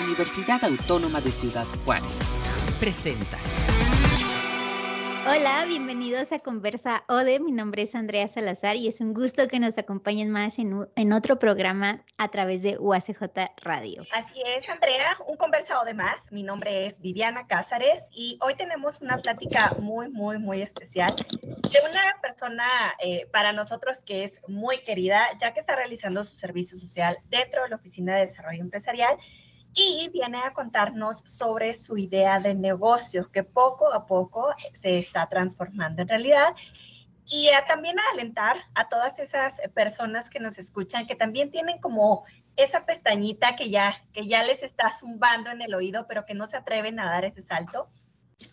Universidad Autónoma de Ciudad Juárez. Presenta. Hola, bienvenidos a Conversa ODE. Mi nombre es Andrea Salazar y es un gusto que nos acompañen más en, en otro programa a través de UACJ Radio. Así es, Andrea, un Conversa ODE más. Mi nombre es Viviana Cázares y hoy tenemos una plática muy, muy, muy especial de una persona eh, para nosotros que es muy querida, ya que está realizando su servicio social dentro de la Oficina de Desarrollo Empresarial y viene a contarnos sobre su idea de negocio que poco a poco se está transformando en realidad y también a alentar a todas esas personas que nos escuchan que también tienen como esa pestañita que ya, que ya les está zumbando en el oído, pero que no se atreven a dar ese salto.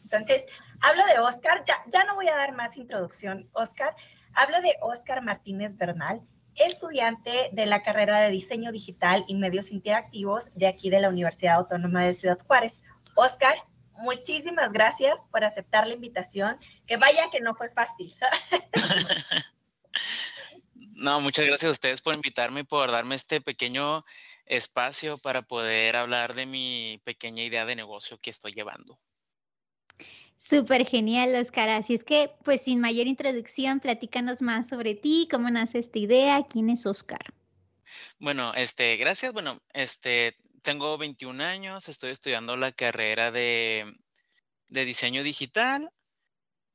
Entonces, hablo de Oscar, ya, ya no voy a dar más introducción, Oscar. Hablo de Oscar Martínez Bernal estudiante de la carrera de diseño digital y medios interactivos de aquí de la Universidad Autónoma de Ciudad Juárez. Oscar, muchísimas gracias por aceptar la invitación. Que vaya que no fue fácil. no, muchas gracias a ustedes por invitarme y por darme este pequeño espacio para poder hablar de mi pequeña idea de negocio que estoy llevando. Súper genial, Oscar. Así es que, pues sin mayor introducción, platícanos más sobre ti, cómo nace esta idea, quién es Oscar. Bueno, este, gracias. Bueno, este, tengo 21 años, estoy estudiando la carrera de, de diseño digital.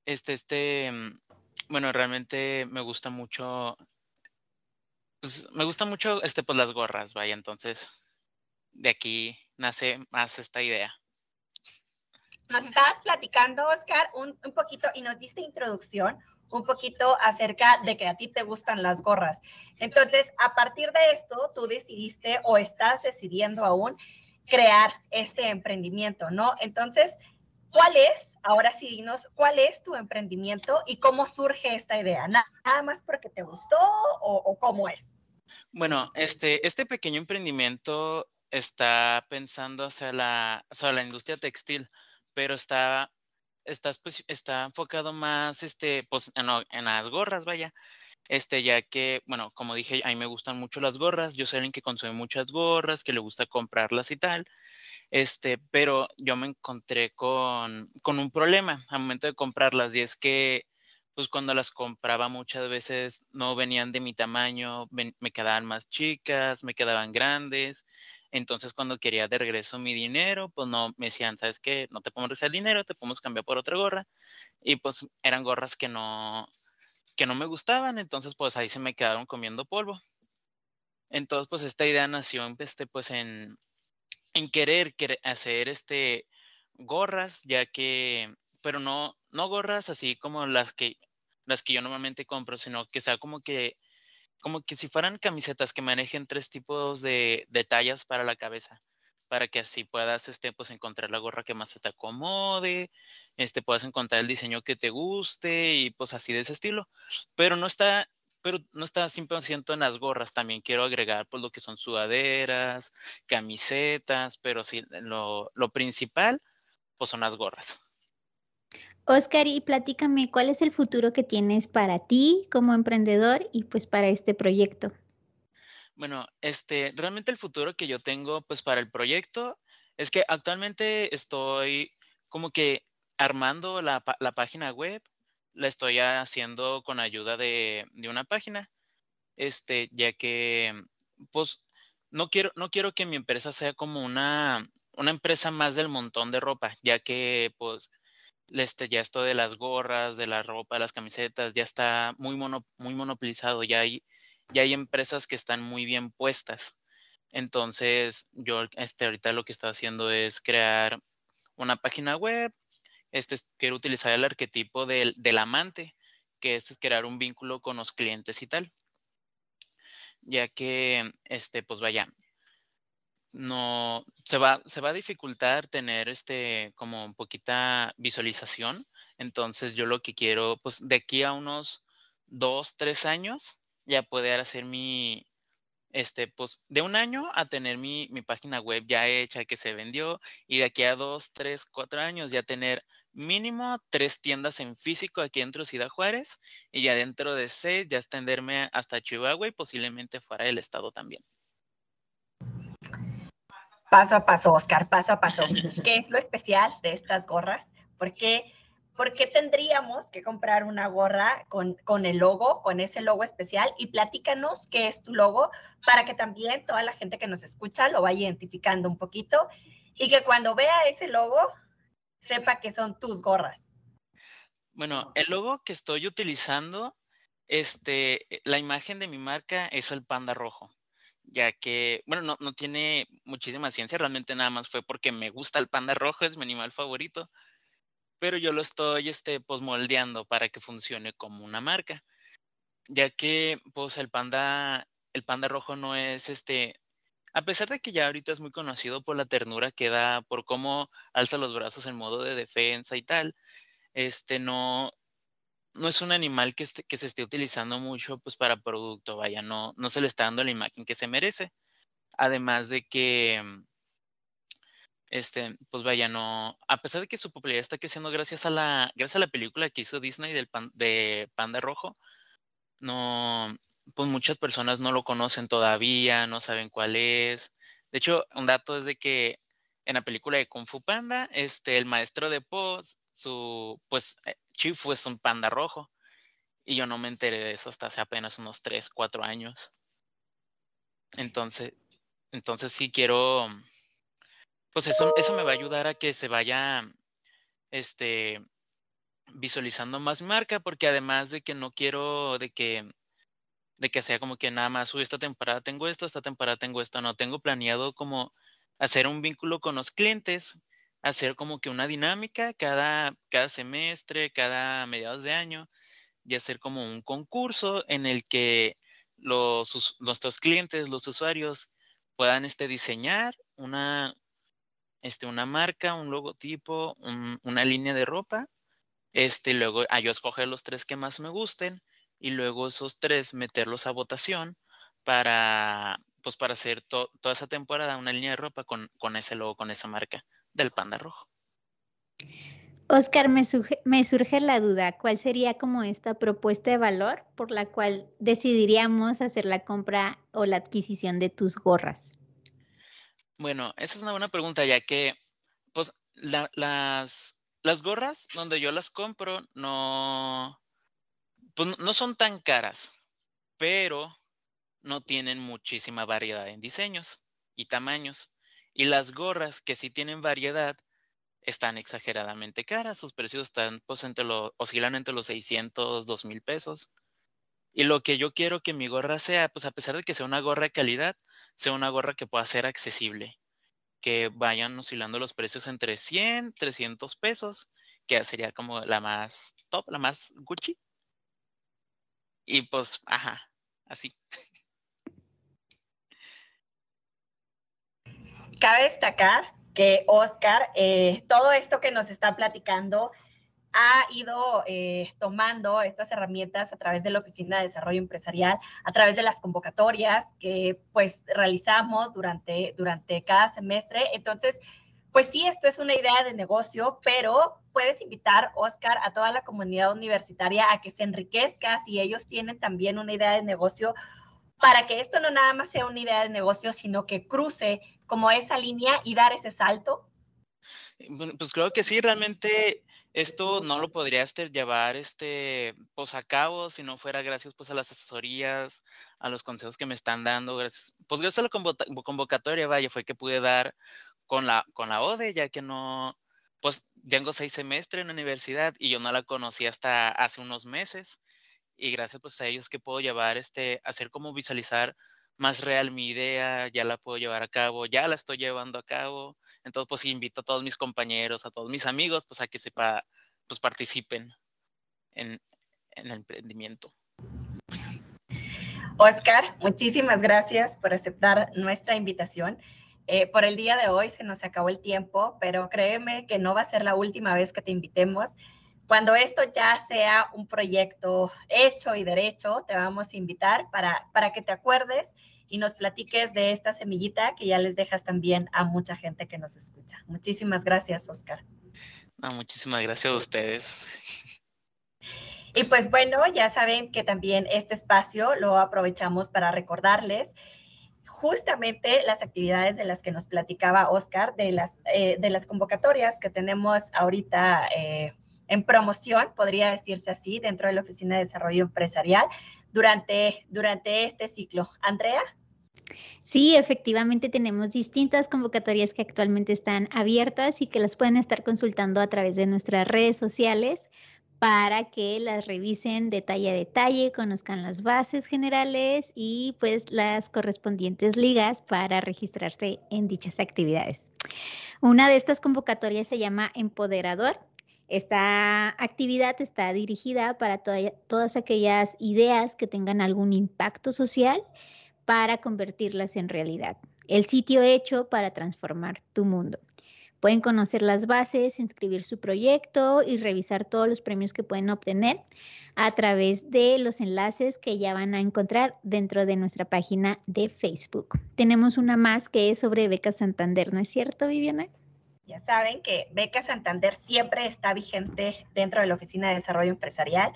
Este, este, bueno, realmente me gusta mucho, pues, me gusta mucho, este, pues las gorras, vaya, entonces, de aquí nace más esta idea. Nos estabas platicando, Oscar, un, un, poquito y nos diste introducción un poquito acerca de que a ti te gustan las gorras. Entonces, a partir de esto, tú decidiste o estás decidiendo aún crear este emprendimiento, ¿no? Entonces, ¿cuál es, ahora sí dinos, cuál es tu emprendimiento y cómo surge esta idea? ¿Nada más porque te gustó o, o cómo es? Bueno, este, este pequeño emprendimiento está pensando hacia la, hacia la industria textil pero está, está, pues, está enfocado más este, pues, en, en, las gorras, vaya. Este, ya que, bueno, como dije, a mí me gustan mucho las gorras, yo soy alguien que consume muchas gorras, que le gusta comprarlas y tal, este, pero yo me encontré con, con un problema al momento de comprarlas y es que pues cuando las compraba muchas veces no venían de mi tamaño, me quedaban más chicas, me quedaban grandes. Entonces cuando quería de regreso mi dinero, pues no me decían, ¿sabes qué? No te podemos regresar el dinero, te podemos cambiar por otra gorra. Y pues eran gorras que no, que no me gustaban, entonces pues ahí se me quedaron comiendo polvo. Entonces pues esta idea nació este, pues en, en querer, querer hacer este gorras, ya que, pero no, no gorras así como las que, las que yo normalmente compro, sino que sea como que, como que si fueran camisetas que manejen tres tipos de, de tallas para la cabeza, para que así puedas, este, pues encontrar la gorra que más te acomode, este, puedas encontrar el diseño que te guste y pues así de ese estilo. Pero no está, pero no está 100% en las gorras, también quiero agregar pues lo que son sudaderas, camisetas, pero sí, lo, lo principal pues son las gorras. Oscar, y platícame, ¿cuál es el futuro que tienes para ti como emprendedor y pues para este proyecto? Bueno, este, realmente el futuro que yo tengo pues para el proyecto es que actualmente estoy como que armando la, la página web, la estoy haciendo con ayuda de, de, una página, este, ya que pues no quiero, no quiero que mi empresa sea como una, una empresa más del montón de ropa, ya que pues este, ya esto de las gorras, de la ropa, de las camisetas, ya está muy, mono, muy monopolizado, ya hay, ya hay empresas que están muy bien puestas. Entonces, yo este, ahorita lo que estoy haciendo es crear una página web, este, quiero utilizar el arquetipo del, del amante, que es crear un vínculo con los clientes y tal. Ya que, este, pues vaya, no se va, se va a dificultar tener este como un poquita visualización. Entonces yo lo que quiero, pues de aquí a unos dos, tres años, ya poder hacer mi, este, pues de un año a tener mi, mi página web ya hecha, que se vendió, y de aquí a dos, tres, cuatro años ya tener mínimo tres tiendas en físico aquí dentro de Ciudad Juárez, y ya dentro de seis ya extenderme hasta Chihuahua y posiblemente fuera del estado también. Paso a paso, Oscar, paso a paso. ¿Qué es lo especial de estas gorras? ¿Por qué, por qué tendríamos que comprar una gorra con, con el logo, con ese logo especial? Y platícanos qué es tu logo para que también toda la gente que nos escucha lo vaya identificando un poquito y que cuando vea ese logo sepa que son tus gorras. Bueno, el logo que estoy utilizando, este, la imagen de mi marca es el panda rojo ya que, bueno, no, no, tiene muchísima ciencia, realmente nada más fue porque me gusta el panda rojo, es mi animal favorito, pero yo lo estoy, este, pues, moldeando para que funcione como una marca, ya que, pues, el panda, el panda rojo no es, este, a pesar de que ya ahorita es muy conocido por la ternura que da, por cómo alza los brazos en modo de defensa y tal, este, no, no es un animal que, se esté utilizando mucho pues para producto, vaya, no, no se le está dando la imagen que se merece. Además de que, mm, este, pues vaya, no, a pesar de que su popularidad está creciendo gracias a la, gracias a la película que hizo Disney del de Panda Rojo, no, pues muchas personas no lo conocen todavía, no saben cuál es. De hecho, un dato es de que en la película de Kung Fu Panda, este, el maestro de Poz su, pues, eh, Chifu es un panda rojo. Y yo no me enteré de eso hasta hace apenas unos 3, 4 años. Entonces, entonces sí quiero, pues eso, eso me va a ayudar a que se vaya, este, visualizando más marca, porque además de que no quiero de que, de que sea como que nada más, uy, esta temporada tengo esto, esta temporada tengo esto, no, tengo planeado como hacer un vínculo con los clientes hacer como que una dinámica cada, cada semestre, cada mediados de año, y hacer como un concurso en el que los, nuestros clientes, los usuarios, puedan este, diseñar una, este, una marca, un logotipo, una línea de ropa. Este, luego a yo escoger los tres que más me gusten y luego esos tres meterlos a votación para, pues para hacer toda esa temporada una línea de ropa con, con ese logo, con esa marca del panda rojo. Oscar, me, me, surge la duda, ¿cuál sería como esta propuesta de valor por la cual decidiríamos hacer la compra o la adquisición de tus gorras? Bueno, esa es una buena pregunta, ya que pues las, las gorras donde yo las compro no, pues, no son tan caras, pero no tienen muchísima variedad en diseños y tamaños. Y las gorras que sí tienen variedad están exageradamente caras. Sus precios están, pues, entre los, oscilan entre los 600, 2000 pesos. Y lo que yo quiero que mi gorra sea, pues a pesar de que sea una gorra de calidad, sea una gorra que pueda ser accesible. Que vayan oscilando los precios entre 100, 300 pesos, que sería como la más top, la más Gucci. Y pues, ajá, así. cabe destacar que Oscar, eh, todo esto que nos está platicando, ha ido eh, tomando estas herramientas a través de la Oficina de Desarrollo Empresarial, a través de las convocatorias que pues realizamos durante, durante cada semestre. Entonces, pues sí, esto es una idea de negocio, pero puedes invitar, Oscar, a toda la comunidad universitaria a que se enriquezca si ellos tienen también una idea de negocio para que esto no nada más sea una idea de negocio, sino que cruce como esa línea y dar ese salto? Pues creo que sí, realmente esto no lo podría este, llevar este, pues a cabo si no fuera gracias pues a las asesorías, a los consejos que me están dando, gracias, pues gracias a la convocatoria, vaya, fue que pude dar con la, con la ODE, ya que no, pues tengo seis semestres en la universidad y yo no la conocí hasta hace unos meses y gracias pues a ellos que puedo llevar, este, hacer como visualizar más real mi idea, ya la puedo llevar a cabo, ya la estoy llevando a cabo. Entonces, pues invito a todos mis compañeros, a todos mis amigos, pues a que sepa, pues participen en, el emprendimiento. Oscar, muchísimas gracias por aceptar nuestra invitación. Eh, por el día de hoy se nos acabó el tiempo, pero créeme que no va a ser la última vez que te invitemos. Cuando esto ya sea un proyecto hecho y derecho, te vamos a invitar para, para que te acuerdes y nos platiques de esta semillita que ya les dejas también a mucha gente que nos escucha. Muchísimas gracias, Oscar. muchísimas gracias a ustedes. Y pues bueno, ya saben que también este espacio lo aprovechamos para recordarles justamente las actividades de las que nos platicaba Oscar, de las, eh, de las convocatorias que tenemos ahorita eh, en promoción, podría decirse así, dentro de la Oficina de Desarrollo Empresarial durante, durante este ciclo. Andrea. Sí, efectivamente tenemos distintas convocatorias que actualmente están abiertas y que las pueden estar consultando a través de nuestras redes sociales para que las revisen detalle a detalle, conozcan las bases generales y pues las correspondientes ligas para registrarse en dichas actividades. Una de estas convocatorias se llama Empoderador. Esta actividad está dirigida para todas aquellas ideas que tengan algún impacto social para convertirlas en realidad. El sitio hecho para transformar tu mundo. Pueden conocer las bases, inscribir su proyecto y revisar todos los premios que pueden obtener a través de los enlaces que ya van a encontrar dentro de nuestra página de Facebook. Tenemos una más que es sobre Beca Santander, ¿no es cierto, Viviana? Ya saben que Beca Santander siempre está vigente dentro de la Oficina de Desarrollo Empresarial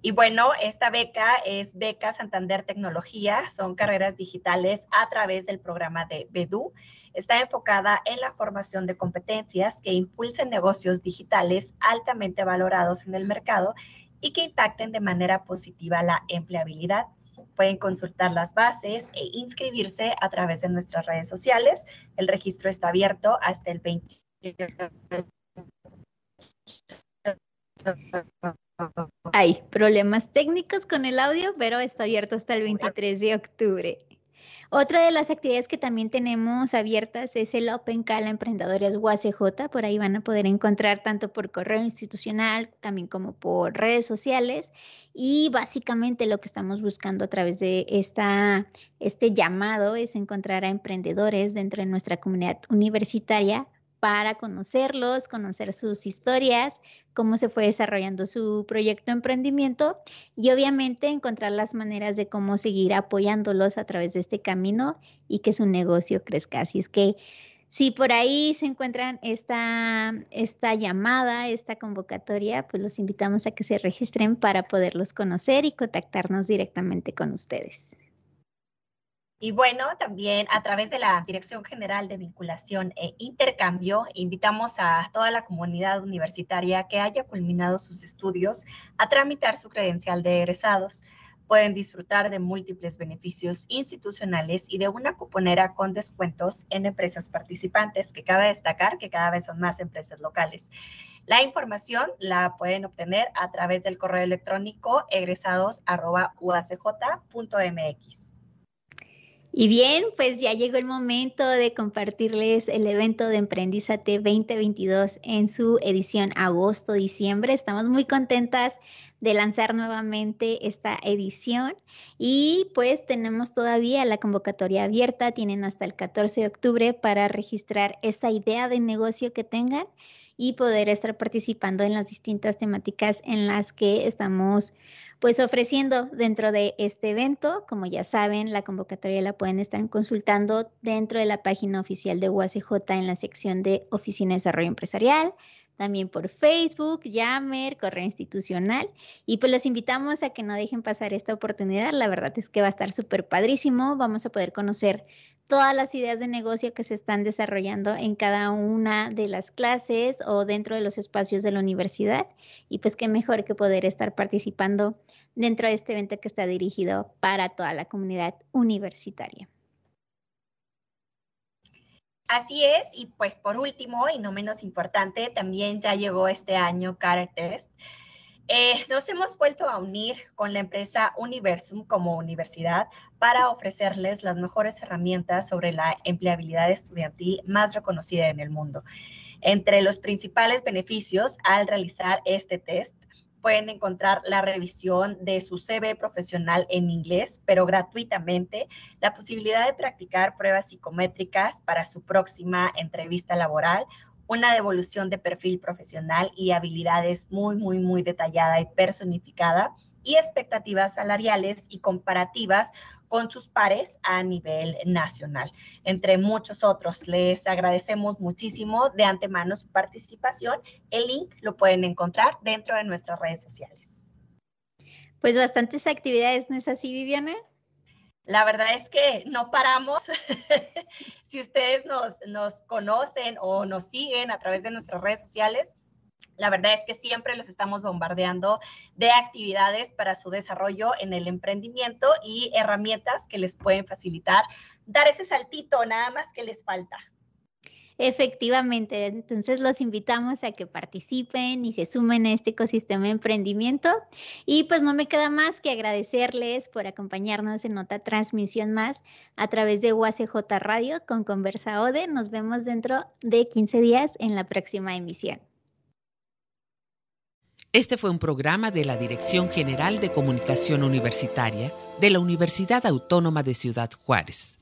y bueno, esta beca es Beca Santander Tecnología, son carreras digitales a través del programa de BEDU. Está enfocada en la formación de competencias que impulsen negocios digitales altamente valorados en el mercado y que impacten de manera positiva la empleabilidad. Pueden consultar las bases e inscribirse a través de nuestras redes sociales. El registro está abierto hasta el 20 hay problemas técnicos con el audio, pero está abierto hasta el 23 de octubre. Otra de las actividades que también tenemos abiertas es el Open Cala Emprendedores UACJ. Por ahí van a poder encontrar tanto por correo institucional, también como por redes sociales. Y básicamente lo que estamos buscando a través de esta, este llamado es encontrar a emprendedores dentro de nuestra comunidad universitaria para conocerlos, conocer sus historias, cómo se fue desarrollando su proyecto emprendimiento y obviamente encontrar las maneras de cómo seguir apoyándolos a través de este camino y que su negocio crezca. Así es que si por ahí se encuentran esta, esta llamada, esta convocatoria, pues los invitamos a que se registren para poderlos conocer y contactarnos directamente con ustedes. Y bueno, también a través de la Dirección General de Vinculación e Intercambio, invitamos a toda la comunidad universitaria que haya culminado sus estudios a tramitar su credencial de egresados. Pueden disfrutar de múltiples beneficios institucionales y de una cuponera con descuentos en empresas participantes, que cabe destacar que cada vez son más empresas locales. La información la pueden obtener a través del correo electrónico egresados.uacj.mx. Y bien, pues ya llegó el momento de compartirles el evento de Emprendizate 2022 en su edición agosto-diciembre. Estamos muy contentas de lanzar nuevamente esta edición y pues tenemos todavía la convocatoria abierta. Tienen hasta el 14 de octubre para registrar esa idea de negocio que tengan y poder estar participando en las distintas temáticas en las que estamos pues ofreciendo dentro de este evento. Como ya saben, la convocatoria la pueden estar consultando dentro de la página oficial de UACJ en la sección de Oficina de Desarrollo Empresarial también por Facebook, Yammer, correo institucional. Y pues los invitamos a que no dejen pasar esta oportunidad. La verdad es que va a estar súper padrísimo. Vamos a poder conocer todas las ideas de negocio que se están desarrollando en cada una de las clases o dentro de los espacios de la universidad. Y pues qué mejor que poder estar participando dentro de este evento que está dirigido para toda la comunidad universitaria. Así es, y pues por último, y no menos importante, también ya llegó este año Test. Eh, nos hemos vuelto a unir con la empresa Universum como universidad para ofrecerles las mejores herramientas sobre la empleabilidad estudiantil más reconocida en el mundo. Entre los principales beneficios al realizar este test pueden encontrar la revisión de su CV profesional en inglés, pero gratuitamente, la posibilidad de practicar pruebas psicométricas para su próxima entrevista laboral una devolución de perfil profesional y habilidades muy, muy, muy detallada y personificada y expectativas salariales y comparativas con sus pares a nivel nacional, entre muchos otros. Les agradecemos muchísimo de antemano su participación. El link lo pueden encontrar dentro de nuestras redes sociales. Pues bastantes actividades, ¿no es así, Viviana? La verdad es que no paramos. si ustedes nos, nos conocen o nos siguen a través de nuestras redes sociales, la verdad es que siempre los estamos bombardeando de actividades para su desarrollo en el emprendimiento y herramientas que les pueden facilitar dar ese saltito, nada más que les falta. Efectivamente, entonces los invitamos a que participen y se sumen a este ecosistema de emprendimiento. Y pues no me queda más que agradecerles por acompañarnos en otra transmisión más a través de UACJ Radio con Conversa Ode. Nos vemos dentro de 15 días en la próxima emisión. Este fue un programa de la Dirección General de Comunicación Universitaria de la Universidad Autónoma de Ciudad Juárez.